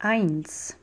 eins.